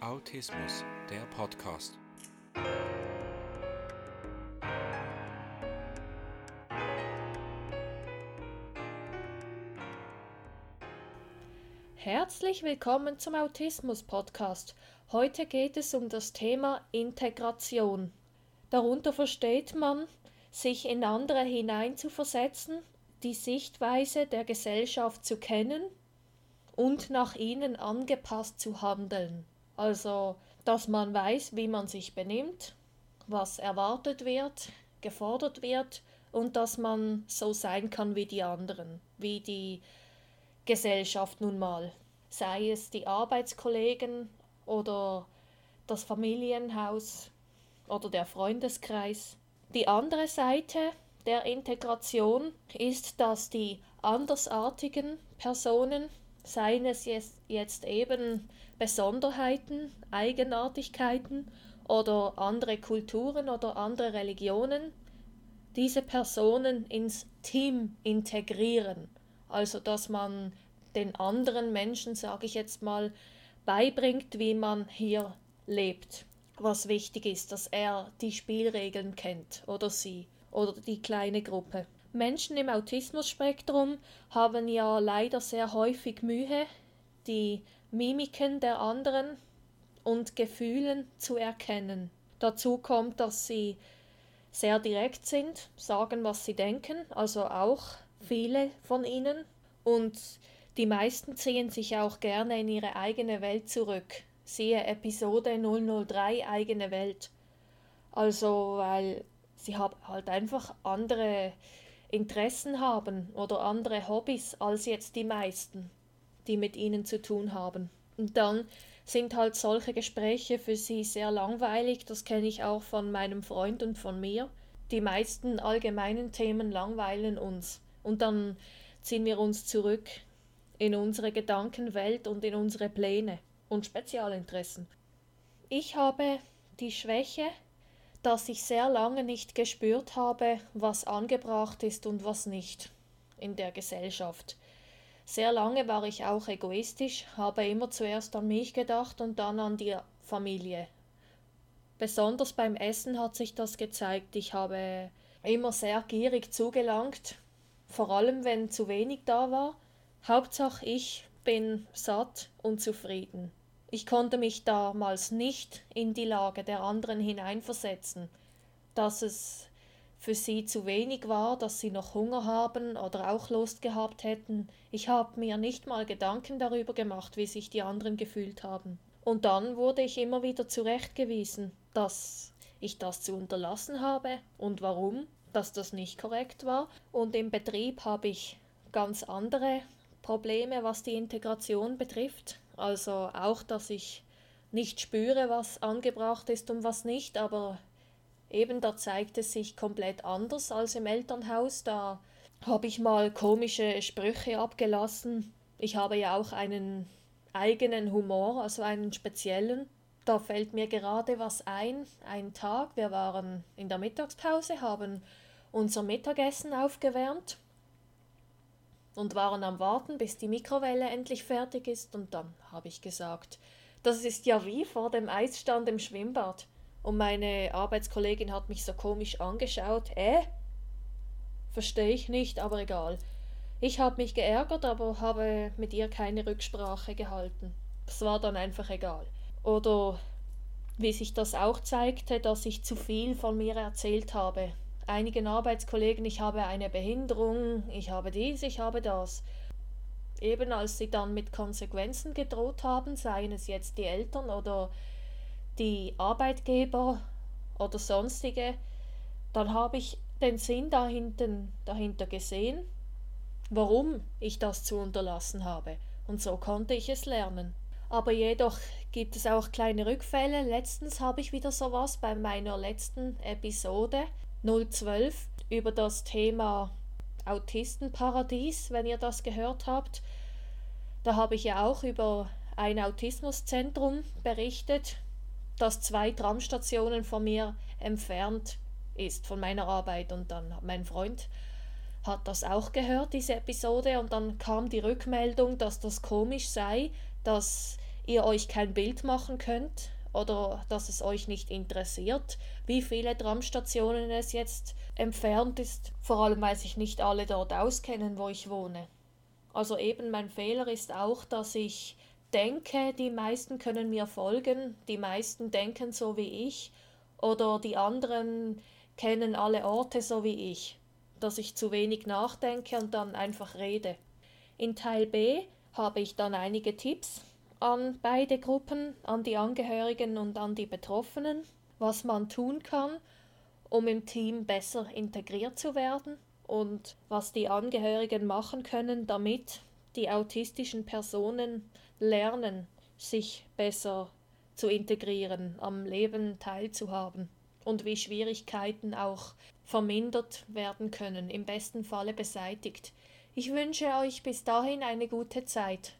Autismus, der Podcast. Herzlich willkommen zum Autismus Podcast. Heute geht es um das Thema Integration. Darunter versteht man, sich in andere hineinzuversetzen, die Sichtweise der Gesellschaft zu kennen und nach ihnen angepasst zu handeln. Also, dass man weiß, wie man sich benimmt, was erwartet wird, gefordert wird und dass man so sein kann wie die anderen, wie die Gesellschaft nun mal, sei es die Arbeitskollegen oder das Familienhaus oder der Freundeskreis. Die andere Seite der Integration ist, dass die andersartigen Personen, seien es jetzt eben Besonderheiten, Eigenartigkeiten oder andere Kulturen oder andere Religionen, diese Personen ins Team integrieren. Also dass man den anderen Menschen, sage ich jetzt mal, beibringt, wie man hier lebt. Was wichtig ist, dass er die Spielregeln kennt oder sie oder die kleine Gruppe. Menschen im Autismus-Spektrum haben ja leider sehr häufig Mühe, die Mimiken der anderen und Gefühlen zu erkennen. Dazu kommt, dass sie sehr direkt sind, sagen, was sie denken, also auch viele von ihnen. Und die meisten ziehen sich auch gerne in ihre eigene Welt zurück. Siehe Episode 003 eigene Welt. Also, weil sie halt einfach andere Interessen haben oder andere Hobbys als jetzt die meisten, die mit ihnen zu tun haben. Und dann sind halt solche Gespräche für sie sehr langweilig, das kenne ich auch von meinem Freund und von mir. Die meisten allgemeinen Themen langweilen uns und dann ziehen wir uns zurück in unsere Gedankenwelt und in unsere Pläne und Spezialinteressen. Ich habe die Schwäche, dass ich sehr lange nicht gespürt habe, was angebracht ist und was nicht in der Gesellschaft. Sehr lange war ich auch egoistisch, habe immer zuerst an mich gedacht und dann an die Familie. Besonders beim Essen hat sich das gezeigt. Ich habe immer sehr gierig zugelangt, vor allem wenn zu wenig da war. Hauptsache ich bin satt und zufrieden. Ich konnte mich damals nicht in die Lage der anderen hineinversetzen, dass es für sie zu wenig war, dass sie noch Hunger haben oder auch Lust gehabt hätten. Ich habe mir nicht mal Gedanken darüber gemacht, wie sich die anderen gefühlt haben. Und dann wurde ich immer wieder zurechtgewiesen, dass ich das zu unterlassen habe und warum, dass das nicht korrekt war. Und im Betrieb habe ich ganz andere Probleme, was die Integration betrifft. Also auch, dass ich nicht spüre, was angebracht ist und was nicht, aber eben da zeigt es sich komplett anders als im Elternhaus. Da habe ich mal komische Sprüche abgelassen. Ich habe ja auch einen eigenen Humor, also einen speziellen. Da fällt mir gerade was ein. Ein Tag, wir waren in der Mittagspause, haben unser Mittagessen aufgewärmt und waren am Warten, bis die Mikrowelle endlich fertig ist, und dann habe ich gesagt, das ist ja wie vor dem Eisstand im Schwimmbad. Und meine Arbeitskollegin hat mich so komisch angeschaut. Äh? Verstehe ich nicht, aber egal. Ich habe mich geärgert, aber habe mit ihr keine Rücksprache gehalten. Es war dann einfach egal. Oder wie sich das auch zeigte, dass ich zu viel von mir erzählt habe, einigen Arbeitskollegen, ich habe eine Behinderung, ich habe dies, ich habe das. Eben als sie dann mit Konsequenzen gedroht haben, seien es jetzt die Eltern oder die Arbeitgeber oder sonstige, dann habe ich den Sinn dahinter, dahinter gesehen, warum ich das zu unterlassen habe. Und so konnte ich es lernen. Aber jedoch gibt es auch kleine Rückfälle. Letztens habe ich wieder sowas bei meiner letzten Episode. 012 über das Thema Autistenparadies, wenn ihr das gehört habt. Da habe ich ja auch über ein Autismuszentrum berichtet, das zwei Tramstationen von mir entfernt ist, von meiner Arbeit. Und dann mein Freund hat das auch gehört, diese Episode, und dann kam die Rückmeldung, dass das komisch sei, dass ihr euch kein Bild machen könnt oder dass es euch nicht interessiert, wie viele Tramstationen es jetzt entfernt ist, vor allem weil sich nicht alle dort auskennen, wo ich wohne. Also eben mein Fehler ist auch, dass ich denke, die meisten können mir folgen, die meisten denken so wie ich oder die anderen kennen alle Orte so wie ich, dass ich zu wenig nachdenke und dann einfach rede. In Teil B habe ich dann einige Tipps an beide Gruppen, an die Angehörigen und an die Betroffenen, was man tun kann, um im Team besser integriert zu werden und was die Angehörigen machen können, damit die autistischen Personen lernen, sich besser zu integrieren, am Leben teilzuhaben und wie Schwierigkeiten auch vermindert werden können, im besten Falle beseitigt. Ich wünsche euch bis dahin eine gute Zeit.